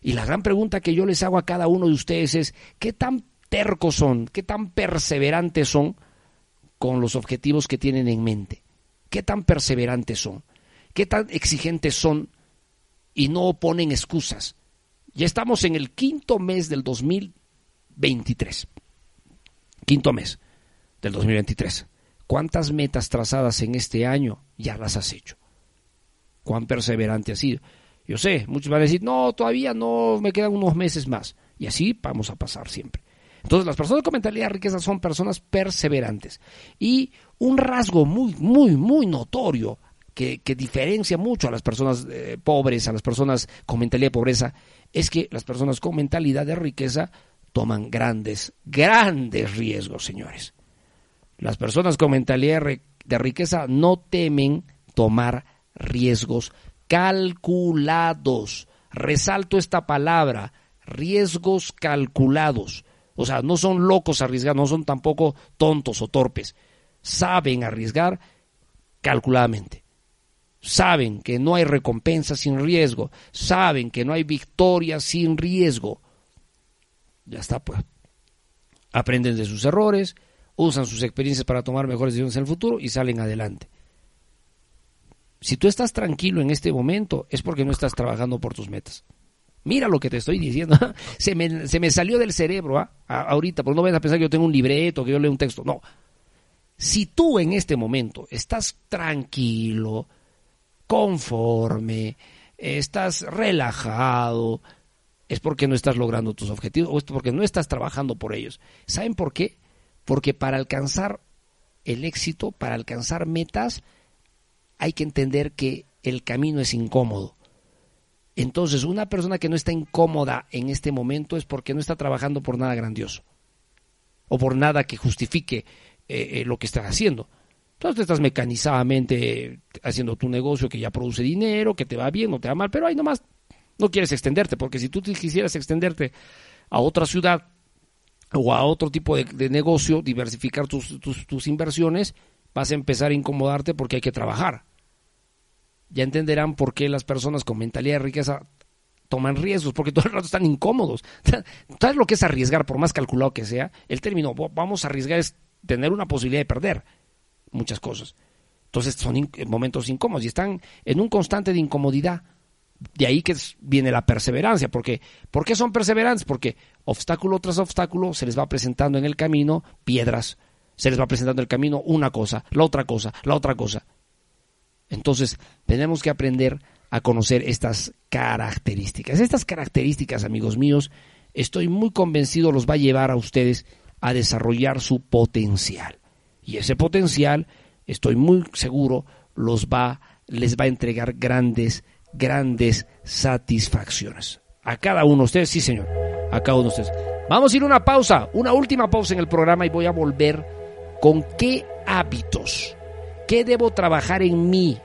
Y la gran pregunta que yo les hago a cada uno de ustedes es, ¿qué tan tercos son? ¿Qué tan perseverantes son con los objetivos que tienen en mente? ¿Qué tan perseverantes son? ¿Qué tan exigentes son y no ponen excusas? Ya estamos en el quinto mes del 2023. Quinto mes del 2023. ¿Cuántas metas trazadas en este año ya las has hecho? ¿Cuán perseverante has sido? Yo sé, muchos van a decir, no, todavía no, me quedan unos meses más. Y así vamos a pasar siempre. Entonces, las personas con mentalidad de riqueza son personas perseverantes. Y un rasgo muy, muy, muy notorio que, diferencia mucho a las personas eh, pobres, a las personas con mentalidad de pobreza, es que las personas con mentalidad de riqueza toman grandes, grandes riesgos, señores. Las personas con mentalidad de riqueza no temen tomar riesgos calculados. Resalto esta palabra, riesgos calculados. O sea, no son locos arriesgar, no son tampoco tontos o torpes. Saben arriesgar calculadamente. Saben que no hay recompensa sin riesgo. Saben que no hay victoria sin riesgo. Ya está, pues. Aprenden de sus errores, usan sus experiencias para tomar mejores decisiones en el futuro y salen adelante. Si tú estás tranquilo en este momento, es porque no estás trabajando por tus metas. Mira lo que te estoy diciendo. se, me, se me salió del cerebro ¿ah? ahorita, porque no vayas a pensar que yo tengo un libreto, que yo leo un texto. No. Si tú en este momento estás tranquilo, conforme, estás relajado, es porque no estás logrando tus objetivos o es porque no estás trabajando por ellos. ¿Saben por qué? Porque para alcanzar el éxito, para alcanzar metas, hay que entender que el camino es incómodo. Entonces, una persona que no está incómoda en este momento es porque no está trabajando por nada grandioso o por nada que justifique eh, eh, lo que está haciendo. Entonces estás mecanizadamente haciendo tu negocio que ya produce dinero, que te va bien o te va mal, pero ahí nomás no quieres extenderte, porque si tú quisieras extenderte a otra ciudad o a otro tipo de, negocio, diversificar tus, tus inversiones, vas a empezar a incomodarte porque hay que trabajar. Ya entenderán por qué las personas con mentalidad de riqueza toman riesgos, porque todo el rato están incómodos. ¿Sabes lo que es arriesgar, por más calculado que sea? El término vamos a arriesgar es tener una posibilidad de perder muchas cosas. Entonces son momentos incómodos y están en un constante de incomodidad. De ahí que viene la perseverancia, porque ¿por qué son perseverantes? Porque obstáculo tras obstáculo se les va presentando en el camino piedras, se les va presentando el camino una cosa, la otra cosa, la otra cosa. Entonces, tenemos que aprender a conocer estas características. Estas características, amigos míos, estoy muy convencido los va a llevar a ustedes a desarrollar su potencial. Y ese potencial, estoy muy seguro, los va, les va a entregar grandes, grandes satisfacciones. A cada uno de ustedes, sí señor, a cada uno de ustedes. Vamos a ir a una pausa, una última pausa en el programa y voy a volver con qué hábitos, qué debo trabajar en mí,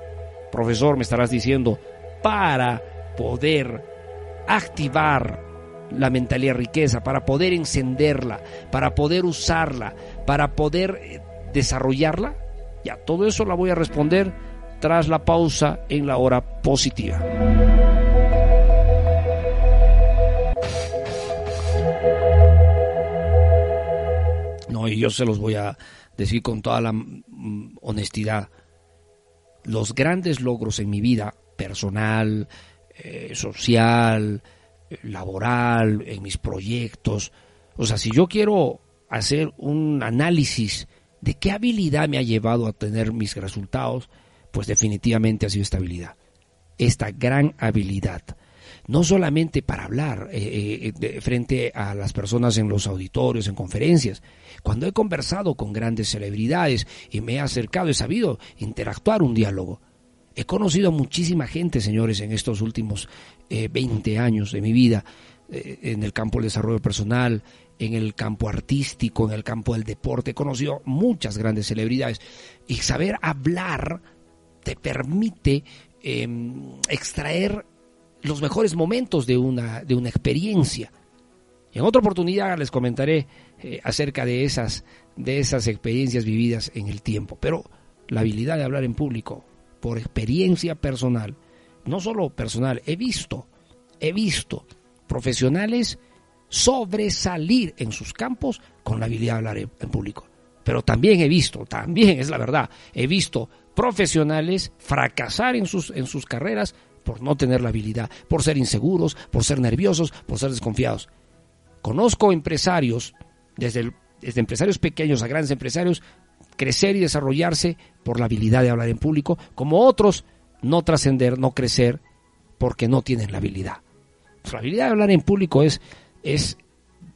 profesor, me estarás diciendo, para poder activar la mentalidad riqueza, para poder encenderla, para poder usarla, para poder eh, desarrollarla? Ya, todo eso la voy a responder tras la pausa en la hora positiva. No, y yo se los voy a decir con toda la mm, honestidad. Los grandes logros en mi vida personal, eh, social, laboral, en mis proyectos. O sea, si yo quiero hacer un análisis de qué habilidad me ha llevado a tener mis resultados, pues definitivamente ha sido esta habilidad. Esta gran habilidad. No solamente para hablar eh, eh, frente a las personas en los auditorios, en conferencias. Cuando he conversado con grandes celebridades y me he acercado, he sabido interactuar un diálogo. He conocido a muchísima gente, señores, en estos últimos 20 eh, años de mi vida, eh, en el campo del desarrollo personal, en el campo artístico, en el campo del deporte. He conocido muchas grandes celebridades. Y saber hablar te permite em, extraer los mejores momentos de una, de una experiencia. Y en otra oportunidad les comentaré eh, acerca de esas, de esas experiencias vividas en el tiempo. Pero la habilidad de hablar en público por experiencia personal, no solo personal, he visto, he visto profesionales sobresalir en sus campos con la habilidad de hablar en, público. Pero también he visto, también es la verdad, he visto profesionales fracasar en sus, en sus carreras por no tener la habilidad, por ser inseguros, por ser nerviosos, por ser desconfiados. Conozco empresarios, desde, desde empresarios pequeños a grandes empresarios, crecer y desarrollarse por la habilidad de hablar en público, como otros no trascender, no crecer porque no tienen la habilidad. La habilidad de hablar en público es, es,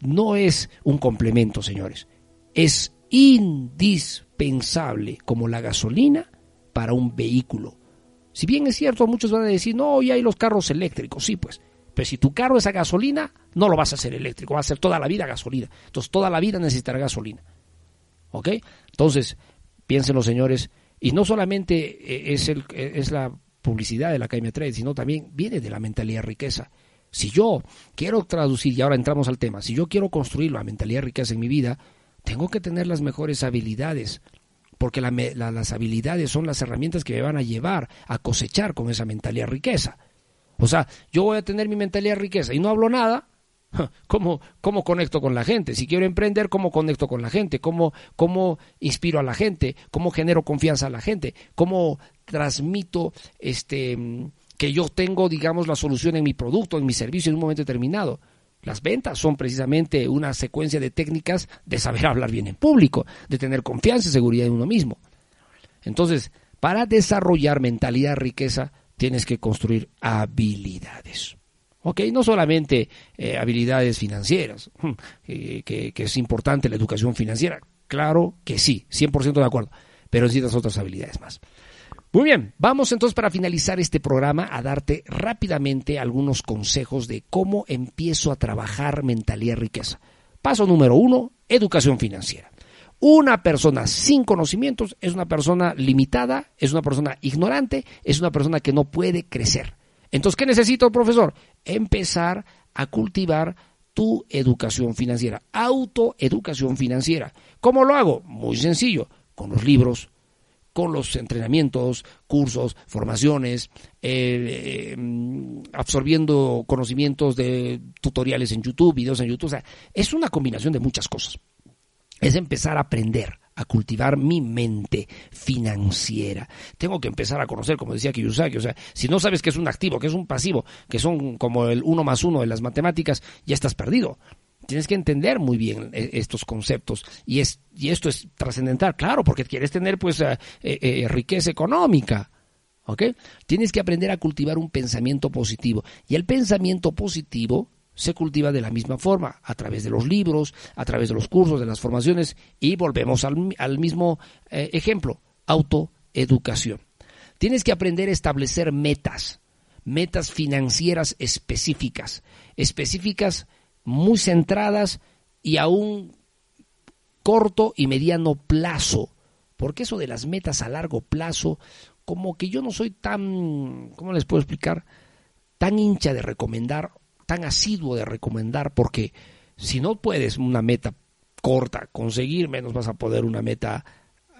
no es un complemento, señores. Es indispensable como la gasolina para un vehículo. Si bien es cierto, muchos van a decir, no, ya hay los carros eléctricos, sí, pues. Pero si tu carro es a gasolina, no lo vas a hacer eléctrico, va a ser toda la vida gasolina. Entonces, toda la vida necesitará gasolina. ¿Ok? Entonces, piensen los señores, y no solamente eh, es, el, eh, es la publicidad de la Academia Trade, sino también viene de la mentalidad riqueza. Si yo quiero traducir, y ahora entramos al tema, si yo quiero construir la mentalidad de riqueza en mi vida, tengo que tener las mejores habilidades, porque las habilidades son las herramientas que me van a llevar a cosechar con esa mentalidad riqueza. O sea, yo voy a tener mi mentalidad riqueza y no hablo nada, ¿Cómo, ¿Cómo conecto con la gente? Si quiero emprender, ¿cómo conecto con la gente? ¿Cómo, ¿Cómo inspiro a la gente? ¿Cómo genero confianza a la gente? ¿Cómo transmito este, que yo tengo, digamos, la solución en mi producto, en mi servicio en un momento determinado? Las ventas son precisamente una secuencia de técnicas de saber hablar bien en público, de tener confianza y seguridad en uno mismo. Entonces, para desarrollar mentalidad riqueza, tienes que construir habilidades. ¿ok? No solamente eh, habilidades financieras, eh, que, es importante la educación financiera, claro que sí, 100% de acuerdo, pero necesitas otras habilidades más. Muy bien, vamos entonces para finalizar este programa a darte rápidamente algunos consejos de cómo empiezo a trabajar mentalidad riqueza. Paso número uno, educación financiera. Una persona sin conocimientos es una persona limitada, es una persona ignorante, es una persona que no puede crecer. Entonces, ¿qué necesito, profesor? Empezar a cultivar tu educación financiera, autoeducación financiera. ¿Cómo lo hago? Muy sencillo, con los libros, con los entrenamientos, cursos, formaciones, eh, eh, absorbiendo conocimientos de tutoriales en YouTube, videos en YouTube. O sea, es una combinación de muchas cosas. Es empezar a aprender a cultivar mi mente financiera. Tengo que empezar a conocer, como decía Kiyosaki, o sea, si no sabes que es un activo, que es un pasivo, que son como el uno más uno de las matemáticas, ya estás perdido. Tienes que entender muy bien eh, estos conceptos y, es, y esto es trascendental, claro, porque quieres tener pues eh, eh, riqueza económica. ¿Ok? Tienes que aprender a cultivar un pensamiento positivo. Y el pensamiento positivo se cultiva de la misma forma, a través de los libros, a través de los cursos, de las formaciones, y volvemos al, al mismo ejemplo, autoeducación. Tienes que aprender a establecer metas, metas financieras específicas, específicas muy centradas y a un corto y mediano plazo. Porque eso de las metas a largo plazo, como que yo no soy tan, ¿cómo les puedo explicar? Tan hincha de recomendar, tan asiduo de recomendar, porque si no puedes una meta corta conseguir, menos vas a poder una meta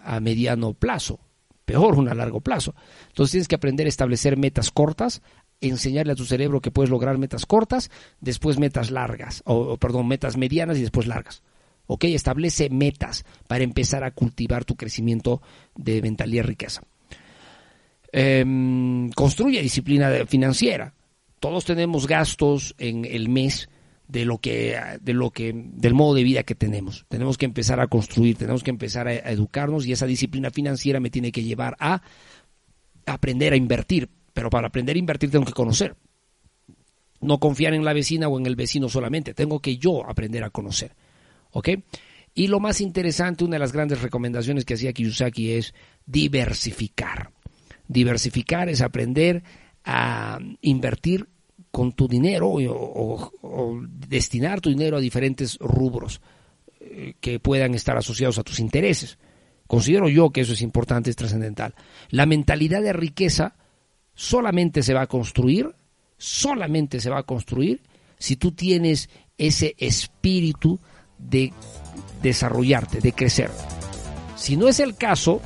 a mediano plazo, peor una a largo plazo. Entonces tienes que aprender a establecer metas cortas, enseñarle a tu cerebro que puedes lograr metas cortas, después metas largas, o, perdón, metas medianas y después largas. ¿Ok? Establece metas para empezar a cultivar tu crecimiento de mentalidad riqueza. Em, construye disciplina financiera. Todos tenemos gastos en el mes de lo que, de lo que, del modo de vida que tenemos. Tenemos que empezar a construir, tenemos que empezar a educarnos y esa disciplina financiera me tiene que llevar a aprender a invertir. Pero para aprender a invertir tengo que conocer. No confiar en la vecina o en el vecino solamente. Tengo que yo aprender a conocer. ¿Ok? Y lo más interesante, una de las grandes recomendaciones que hacía Kiyosaki es diversificar. Diversificar es aprender a invertir con tu dinero o, o- destinar tu dinero a diferentes rubros eh, que puedan estar asociados a tus intereses. Considero yo que eso es importante, es trascendental. La mentalidad de riqueza solamente se va a construir, solamente se va a construir si tú tienes ese espíritu de desarrollarte, de crecer. Si no es el caso,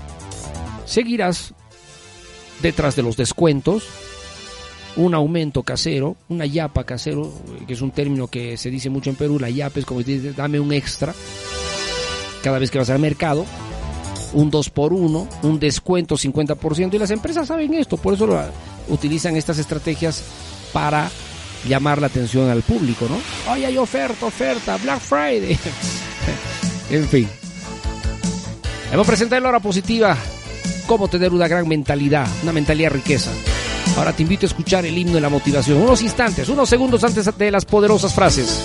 seguirás detrás de los descuentos, un aumento casero, una yapa casero, que es un término que se dice mucho en Perú, la yapa es como si dices, dame un extra cada vez que vas al mercado, un 2 por 1 un descuento 50%, y las empresas saben esto, por eso utilizan estas estrategias para llamar la atención al público, ¿no? Ay, hay oferta, oferta, Black Friday. en fin. Hemos presentado la hora positiva, cómo tener una gran mentalidad, una mentalidad riqueza. Ahora te invito a escuchar el himno de la motivación, unos instantes, unos segundos antes de las poderosas frases.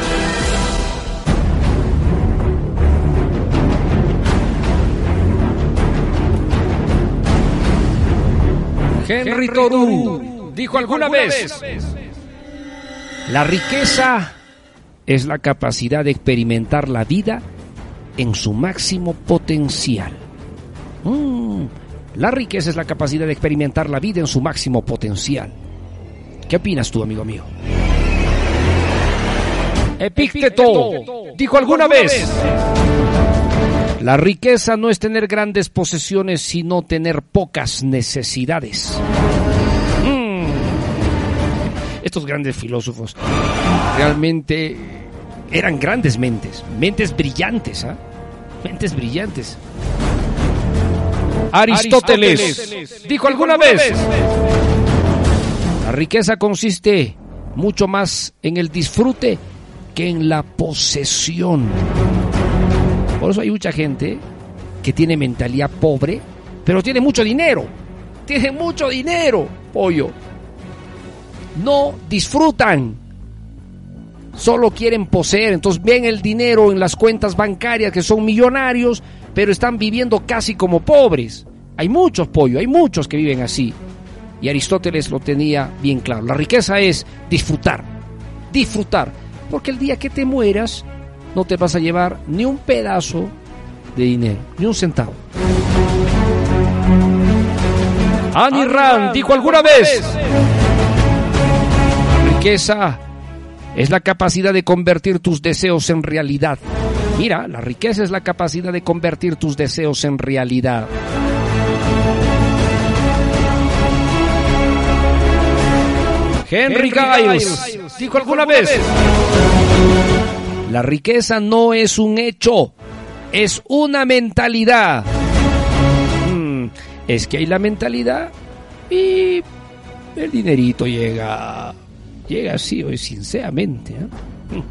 Henry Thoreau dijo alguna vez, la riqueza es la capacidad de experimentar la vida en su máximo potencial. Mm, la riqueza es la capacidad de experimentar la vida en su máximo potencial. ¿Qué opinas tú, amigo mío? Epicteto. Dijo alguna vez, la riqueza no es tener grandes posesiones, sino tener pocas necesidades. Mm. Estos grandes filósofos realmente eran grandes mentes, mentes brillantes, ¿ah? Mentes brillantes. Aristóteles, dijo alguna vez, la riqueza consiste mucho más en el disfrute que en la posesión. Hay mucha gente que tiene mentalidad pobre, pero tiene mucho dinero. Tiene mucho dinero, pollo. No disfrutan. Solo quieren poseer. Entonces ven el dinero en las cuentas bancarias que son millonarios, pero están viviendo casi como pobres. Hay muchos, pollo, hay muchos que viven así. Y Aristóteles lo tenía bien claro. La riqueza es disfrutar. Disfrutar. Porque el día que te mueras, no te vas a llevar ni un pedazo de dinero, ni un centavo. Annie Rand dijo alguna vez, la riqueza es la capacidad de convertir tus deseos en realidad. Mira, la riqueza es la capacidad de convertir tus deseos en realidad. Henry Giles dijo alguna vez, la riqueza no es un hecho, es una mentalidad. Mm, es que hay la mentalidad y el dinerito llega, llega así, sinceramente. ¿eh?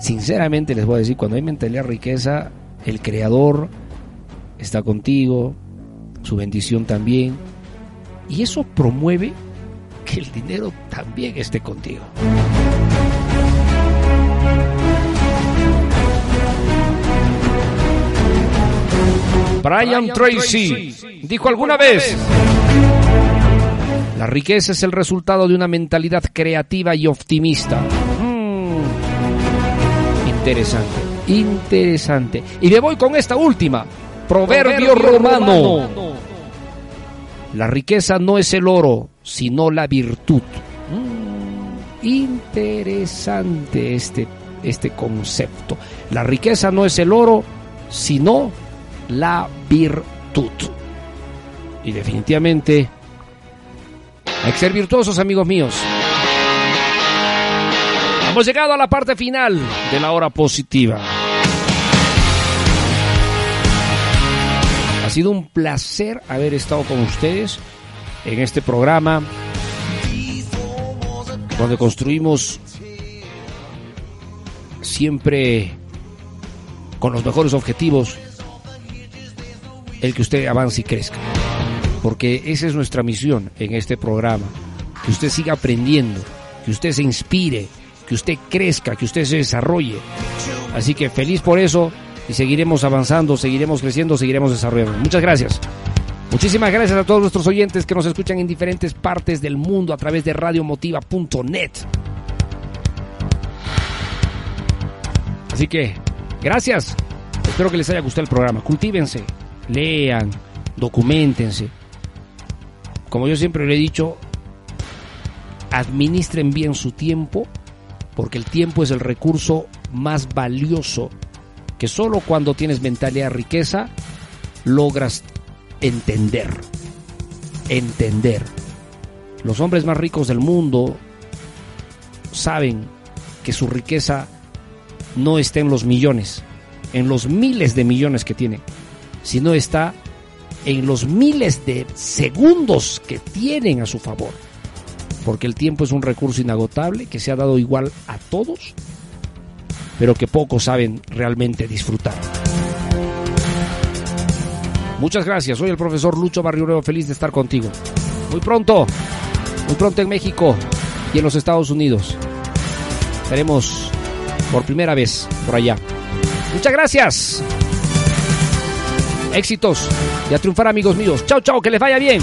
Sinceramente les voy a decir, cuando hay mentalidad riqueza, el creador está contigo, su bendición también, y eso promueve que el dinero también esté contigo. Brian Tracy dijo alguna vez, la riqueza es el resultado de una mentalidad creativa y optimista. Mm, interesante, interesante. Y me voy con esta última, proverbio, romano. La riqueza no es el oro, sino la virtud. Mm, interesante este, este concepto. La riqueza no es el oro, sino la virtud. Y definitivamente hay que ser virtuosos, amigos míos. Hemos llegado a la parte final de la hora positiva. Ha sido un placer haber estado con ustedes en este programa donde construimos siempre con los mejores objetivos el que usted avance y crezca. Porque esa es nuestra misión en este programa. Que usted siga aprendiendo, que usted se inspire, que usted crezca, que usted se desarrolle. Así que feliz por eso y seguiremos avanzando, seguiremos creciendo, seguiremos desarrollando. Muchas gracias. Muchísimas gracias a todos nuestros oyentes que nos escuchan en diferentes partes del mundo a través de radiomotiva.net. Así que, gracias. Espero que les haya gustado el programa. Cultívense, lean, documentense. Como yo siempre le he dicho, administren bien su tiempo, porque el tiempo es el recurso más valioso que solo cuando tienes mentalidad riqueza logras entender. Entender. Los hombres más ricos del mundo saben que su riqueza no está en los millones, en los miles de millones que tienen, sino está en los miles de segundos que tienen a su favor. Porque el tiempo es un recurso inagotable que se ha dado igual a todos, pero que pocos saben realmente disfrutar. Muchas gracias, soy el profesor Lucho Barrioreo, feliz de estar contigo. Muy pronto, muy pronto en México y en los Estados Unidos. Estaremos por primera vez por allá. Muchas gracias. Éxitos y a triunfar amigos míos. Chao, chao, que les vaya bien.